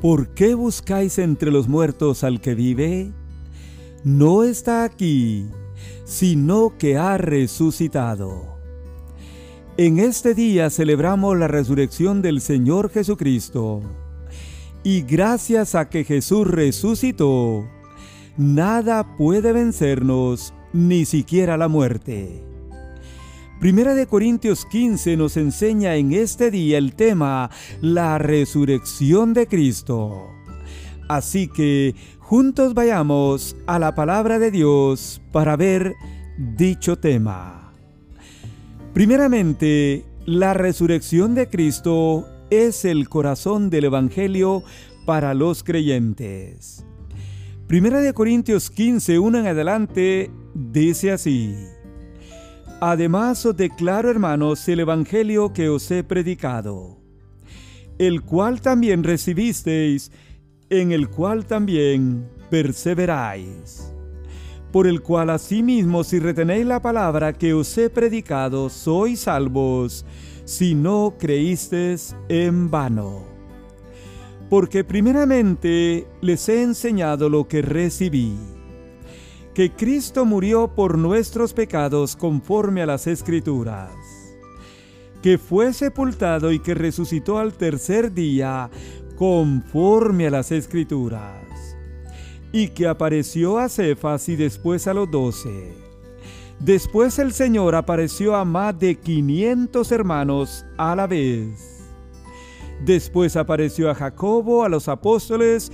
¿Por qué buscáis entre los muertos al que vive? No está aquí, sino que ha resucitado. En este día celebramos la resurrección del Señor Jesucristo. Y gracias a que Jesús resucitó, nada puede vencernos, ni siquiera la muerte. Primera de Corintios 15 nos enseña en este día el tema la resurrección de Cristo. Así que juntos vayamos a la palabra de Dios para ver dicho tema. Primeramente, la resurrección de Cristo es el corazón del Evangelio para los creyentes. Primera de Corintios 15, 1 en adelante, dice así. Además os declaro, hermanos, el Evangelio que os he predicado, el cual también recibisteis, en el cual también perseveráis, por el cual asimismo si retenéis la palabra que os he predicado, sois salvos, si no creísteis en vano. Porque primeramente les he enseñado lo que recibí que Cristo murió por nuestros pecados conforme a las Escrituras, que fue sepultado y que resucitó al tercer día conforme a las Escrituras, y que apareció a Cefas y después a los doce. Después el Señor apareció a más de quinientos hermanos a la vez. Después apareció a Jacobo, a los apóstoles,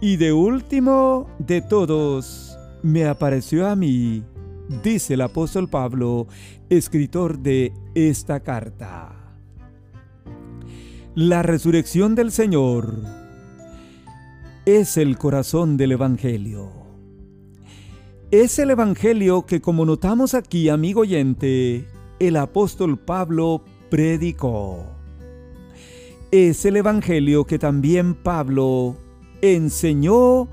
y de último de todos, me apareció a mí, dice el apóstol Pablo, escritor de esta carta. La resurrección del Señor es el corazón del Evangelio. Es el Evangelio que, como notamos aquí, amigo oyente, el apóstol Pablo predicó. Es el Evangelio que también Pablo enseñó,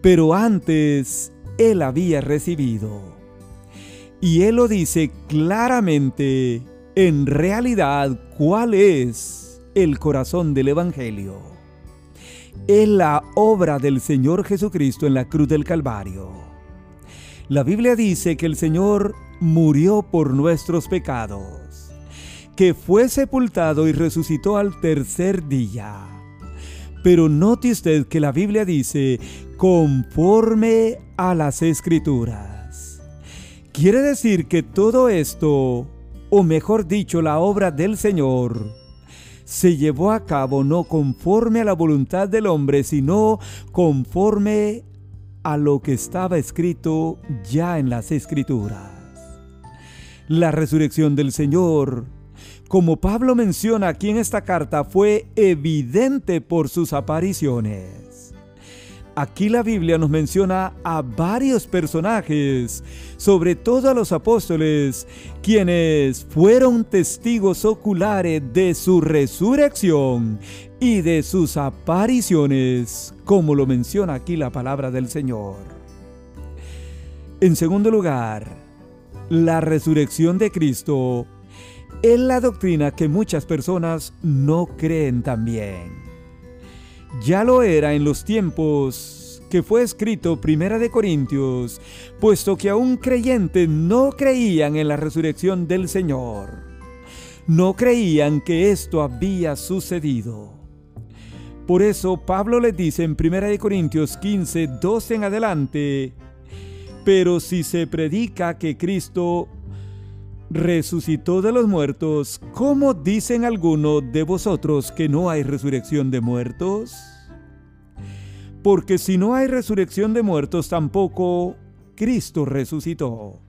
pero antes él había recibido. Y él lo dice claramente, en realidad, cuál es el corazón del Evangelio. Es la obra del Señor Jesucristo en la cruz del Calvario. La Biblia dice que el Señor murió por nuestros pecados, que fue sepultado y resucitó al tercer día. Pero note usted que la Biblia dice conforme a las escrituras. Quiere decir que todo esto, o mejor dicho, la obra del Señor, se llevó a cabo no conforme a la voluntad del hombre, sino conforme a lo que estaba escrito ya en las escrituras. La resurrección del Señor, como Pablo menciona aquí en esta carta, fue evidente por sus apariciones. Aquí la Biblia nos menciona a varios personajes, sobre todo a los apóstoles, quienes fueron testigos oculares de su resurrección y de sus apariciones, como lo menciona aquí la palabra del Señor. En segundo lugar, la resurrección de Cristo es la doctrina que muchas personas no creen también ya lo era en los tiempos que fue escrito Primera de Corintios, puesto que aún creyentes no creían en la resurrección del Señor. No creían que esto había sucedido. Por eso Pablo les dice en Primera de Corintios 15, 12 en adelante, pero si se predica que Cristo resucitó de los muertos, ¿cómo dicen algunos de vosotros que no hay resurrección de muertos? Porque si no hay resurrección de muertos, tampoco Cristo resucitó.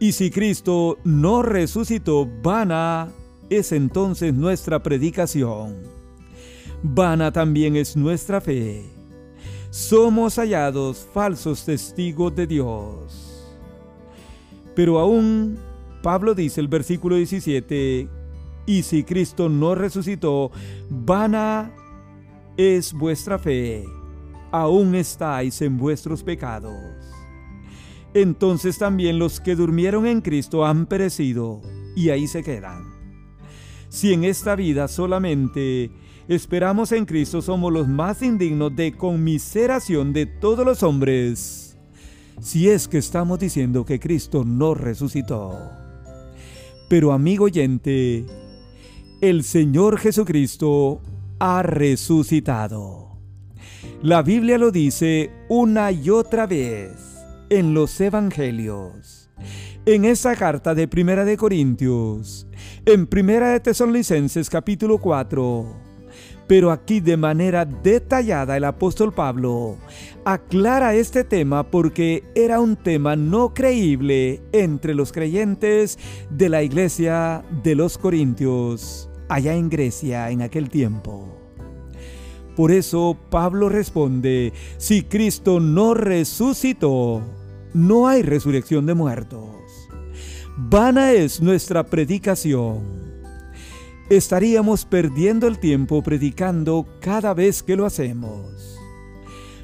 Y si Cristo no resucitó, vana es entonces nuestra predicación. Vana también es nuestra fe. Somos hallados falsos testigos de Dios. Pero aún Pablo dice el versículo 17, y si Cristo no resucitó, vana es vuestra fe, aún estáis en vuestros pecados. Entonces también los que durmieron en Cristo han perecido, y ahí se quedan. Si en esta vida solamente esperamos en Cristo somos los más indignos de conmiseración de todos los hombres, si es que estamos diciendo que Cristo no resucitó. Pero amigo oyente, el Señor Jesucristo ha resucitado. La Biblia lo dice una y otra vez en los Evangelios. En esa carta de Primera de Corintios, en Primera de Tesalonicenses capítulo 4, pero aquí de manera detallada el apóstol Pablo aclara este tema porque era un tema no creíble entre los creyentes de la iglesia de los Corintios, allá en Grecia en aquel tiempo. Por eso Pablo responde, si Cristo no resucitó, no hay resurrección de muertos. Vana es nuestra predicación estaríamos perdiendo el tiempo predicando cada vez que lo hacemos.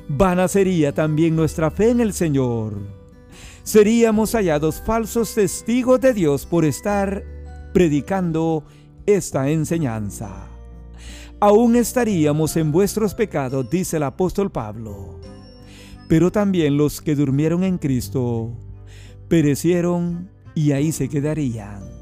Vana sería también nuestra fe en el Señor. Seríamos hallados falsos testigos de Dios por estar predicando esta enseñanza. Aún estaríamos en vuestros pecados, dice el apóstol Pablo. Pero también los que durmieron en Cristo perecieron y ahí se quedarían.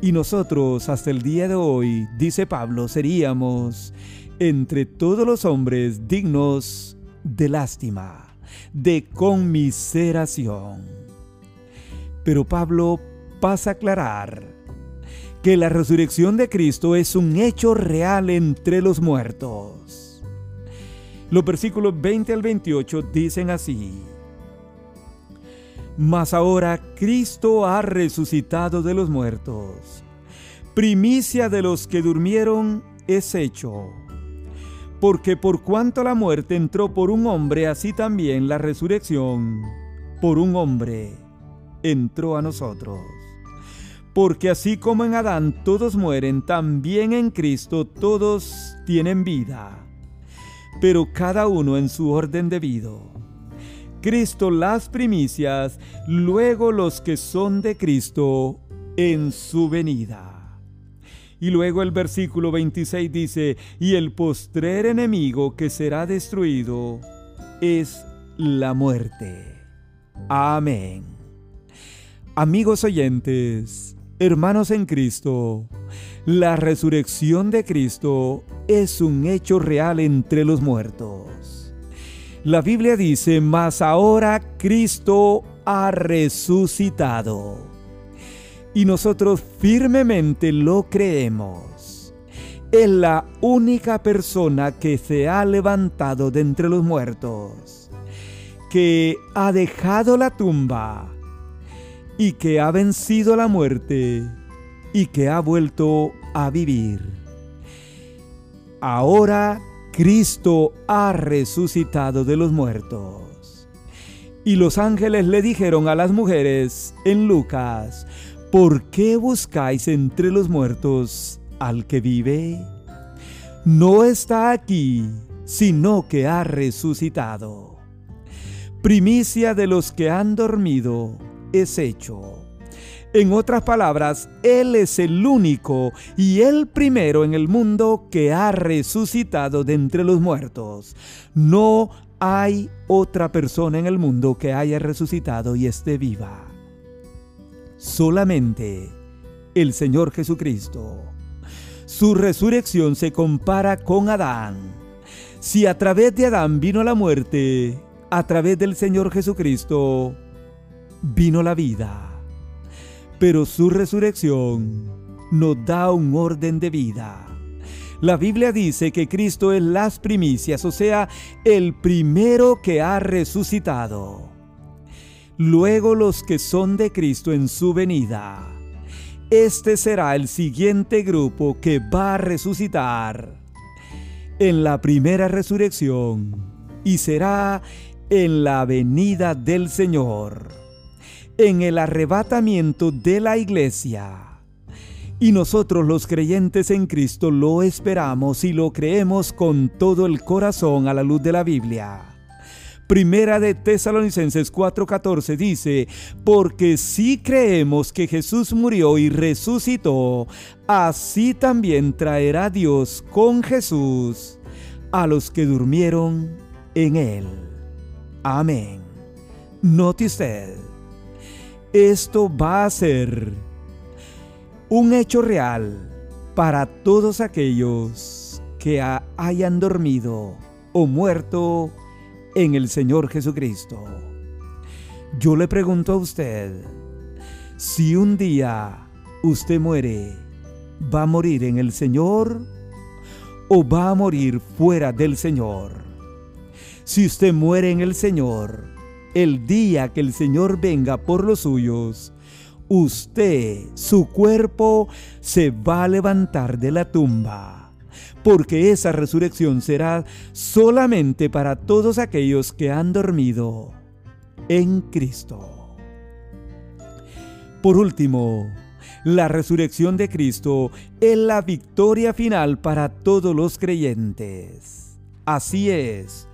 Y nosotros hasta el día de hoy, dice Pablo, seríamos entre todos los hombres dignos de lástima, de conmiseración. Pero Pablo pasa a aclarar que la resurrección de Cristo es un hecho real entre los muertos. Los versículos 20 al 28 dicen así. Mas ahora Cristo ha resucitado de los muertos. Primicia de los que durmieron es hecho. Porque por cuanto la muerte entró por un hombre, así también la resurrección por un hombre entró a nosotros. Porque así como en Adán todos mueren, también en Cristo todos tienen vida, pero cada uno en su orden debido. Cristo las primicias, luego los que son de Cristo en su venida. Y luego el versículo 26 dice, y el postrer enemigo que será destruido es la muerte. Amén. Amigos oyentes, hermanos en Cristo, la resurrección de Cristo es un hecho real entre los muertos. La Biblia dice, mas ahora Cristo ha resucitado. Y nosotros firmemente lo creemos. Es la única persona que se ha levantado de entre los muertos, que ha dejado la tumba y que ha vencido la muerte y que ha vuelto a vivir. Ahora Cristo ha resucitado de los muertos. Y los ángeles le dijeron a las mujeres en Lucas, ¿por qué buscáis entre los muertos al que vive? No está aquí, sino que ha resucitado. Primicia de los que han dormido es hecho. En otras palabras, Él es el único y el primero en el mundo que ha resucitado de entre los muertos. No hay otra persona en el mundo que haya resucitado y esté viva. Solamente el Señor Jesucristo. Su resurrección se compara con Adán. Si a través de Adán vino la muerte, a través del Señor Jesucristo vino la vida pero su resurrección nos da un orden de vida. La Biblia dice que Cristo es las primicias, o sea, el primero que ha resucitado. Luego los que son de Cristo en su venida. Este será el siguiente grupo que va a resucitar en la primera resurrección y será en la venida del Señor en el arrebatamiento de la iglesia. Y nosotros los creyentes en Cristo lo esperamos y lo creemos con todo el corazón a la luz de la Biblia. Primera de Tesalonicenses 4:14 dice, porque si creemos que Jesús murió y resucitó, así también traerá Dios con Jesús a los que durmieron en él. Amén. Note usted, esto va a ser un hecho real para todos aquellos que hayan dormido o muerto en el Señor Jesucristo. Yo le pregunto a usted, si un día usted muere, ¿va a morir en el Señor o va a morir fuera del Señor? Si usted muere en el Señor, el día que el Señor venga por los suyos, usted, su cuerpo, se va a levantar de la tumba, porque esa resurrección será solamente para todos aquellos que han dormido en Cristo. Por último, la resurrección de Cristo es la victoria final para todos los creyentes. Así es.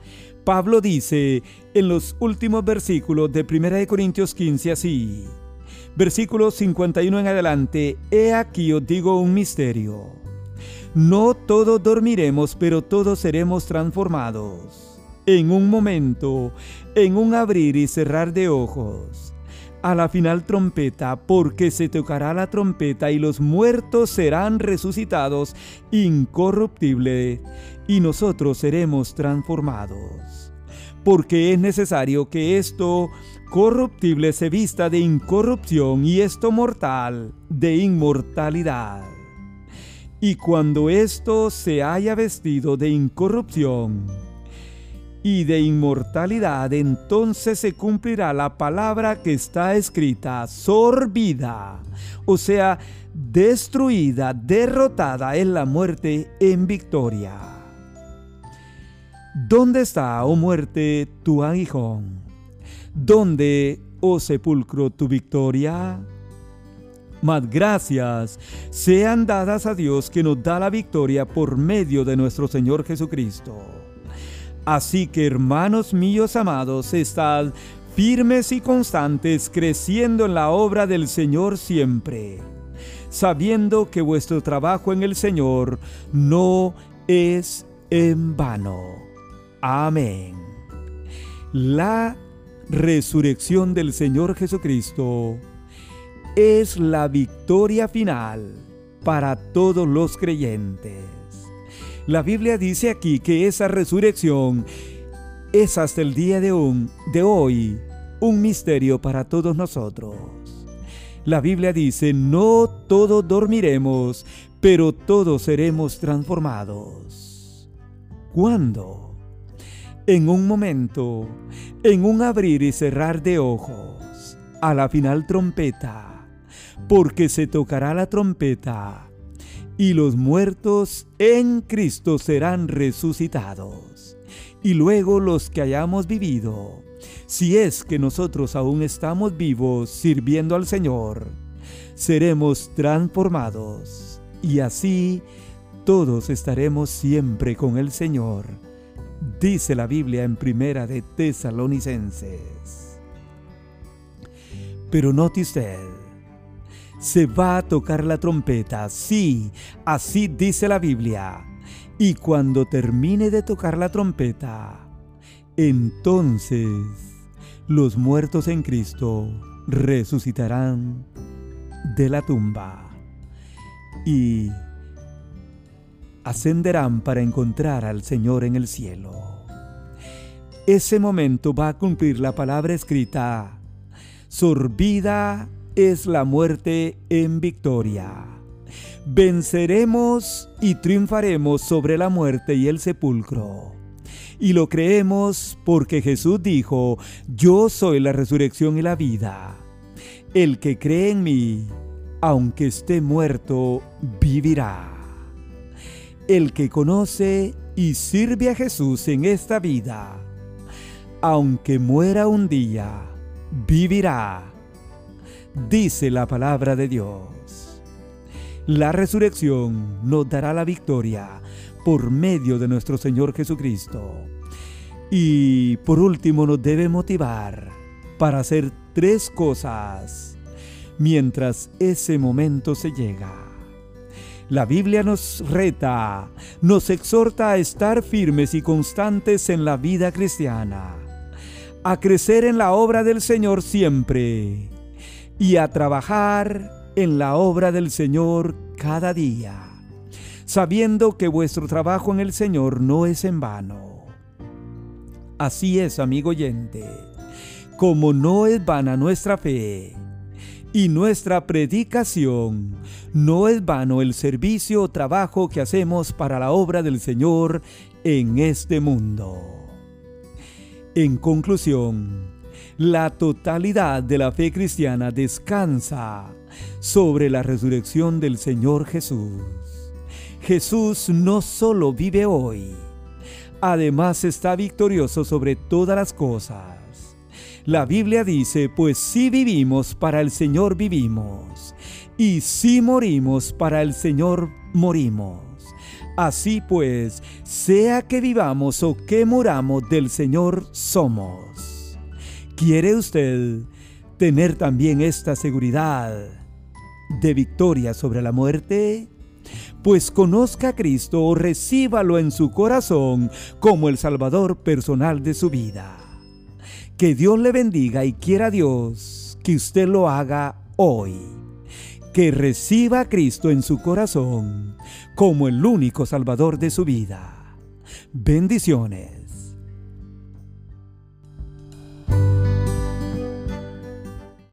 Pablo dice en los últimos versículos de 1 Corintios 15 así. Versículo 51 en adelante, He aquí os digo un misterio. No todos dormiremos, pero todos seremos transformados. En un momento, en un abrir y cerrar de ojos. A la final trompeta, porque se tocará la trompeta y los muertos serán resucitados incorruptibles, y nosotros seremos transformados. Porque es necesario que esto corruptible se vista de incorrupción y esto mortal de inmortalidad. Y cuando esto se haya vestido de incorrupción y de inmortalidad, entonces se cumplirá la palabra que está escrita, sorbida, o sea, destruida, derrotada en la muerte en victoria. ¿Dónde está, oh muerte, tu aguijón? ¿Dónde, oh sepulcro, tu victoria? Mas gracias sean dadas a Dios que nos da la victoria por medio de nuestro Señor Jesucristo. Así que hermanos míos amados, estad firmes y constantes, creciendo en la obra del Señor siempre, sabiendo que vuestro trabajo en el Señor no es en vano. Amén. La resurrección del Señor Jesucristo es la victoria final para todos los creyentes. La Biblia dice aquí que esa resurrección es hasta el día de, hoy un misterio para todos nosotros. La Biblia dice, no todos dormiremos, pero todos seremos transformados. ¿Cuándo? en un momento, en un abrir y cerrar de ojos, a la final trompeta, porque se tocará la trompeta y los muertos en Cristo serán resucitados. Y luego los que hayamos vivido, si es que nosotros aún estamos vivos sirviendo al Señor, seremos transformados y así todos estaremos siempre con el Señor dice la Biblia en primera de Tesalonicenses. Pero note usted, se va a tocar la trompeta, sí, así dice la Biblia. Y cuando termine de tocar la trompeta, entonces los muertos en Cristo resucitarán de la tumba y ascenderán para encontrar al Señor en el cielo. Ese momento va a cumplir la palabra escrita, sorbida es la muerte en victoria. Venceremos y triunfaremos sobre la muerte y el sepulcro. Y lo creemos porque Jesús dijo, yo soy la resurrección y la vida. El que cree en mí, aunque esté muerto, vivirá. El que conoce y sirve a Jesús en esta vida, aunque muera un día, vivirá, dice la palabra de Dios. La resurrección nos dará la victoria por medio de nuestro Señor Jesucristo. Y por último nos debe motivar para hacer tres cosas mientras ese momento se llega. La Biblia nos reta, nos exhorta a estar firmes y constantes en la vida cristiana, a crecer en la obra del Señor siempre y a trabajar en la obra del Señor cada día, sabiendo que vuestro trabajo en el Señor no es en vano. Así es, amigo oyente, como no es vana nuestra fe, y nuestra predicación. No es vano el servicio o trabajo que hacemos para la obra del Señor en este mundo. En conclusión, la totalidad de la fe cristiana descansa sobre la resurrección del Señor Jesús. Jesús no solo vive hoy, además está victorioso sobre todas las cosas la Biblia dice, pues si vivimos, para el Señor vivimos, y si morimos, para el Señor morimos. Así pues, sea que vivamos o que muramos, del Señor somos. ¿Quiere usted tener también esta seguridad de victoria sobre la muerte? Pues conozca a Cristo o recíbalo en su corazón como el Salvador personal de su vida. Que Dios le bendiga y quiera Dios que usted lo haga hoy. Que reciba a Cristo en su corazón como el único Salvador de su vida. Bendiciones.